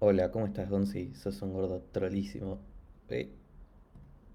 Hola, ¿cómo estás, Gonzi? Sos un gordo trolísimo. Eh,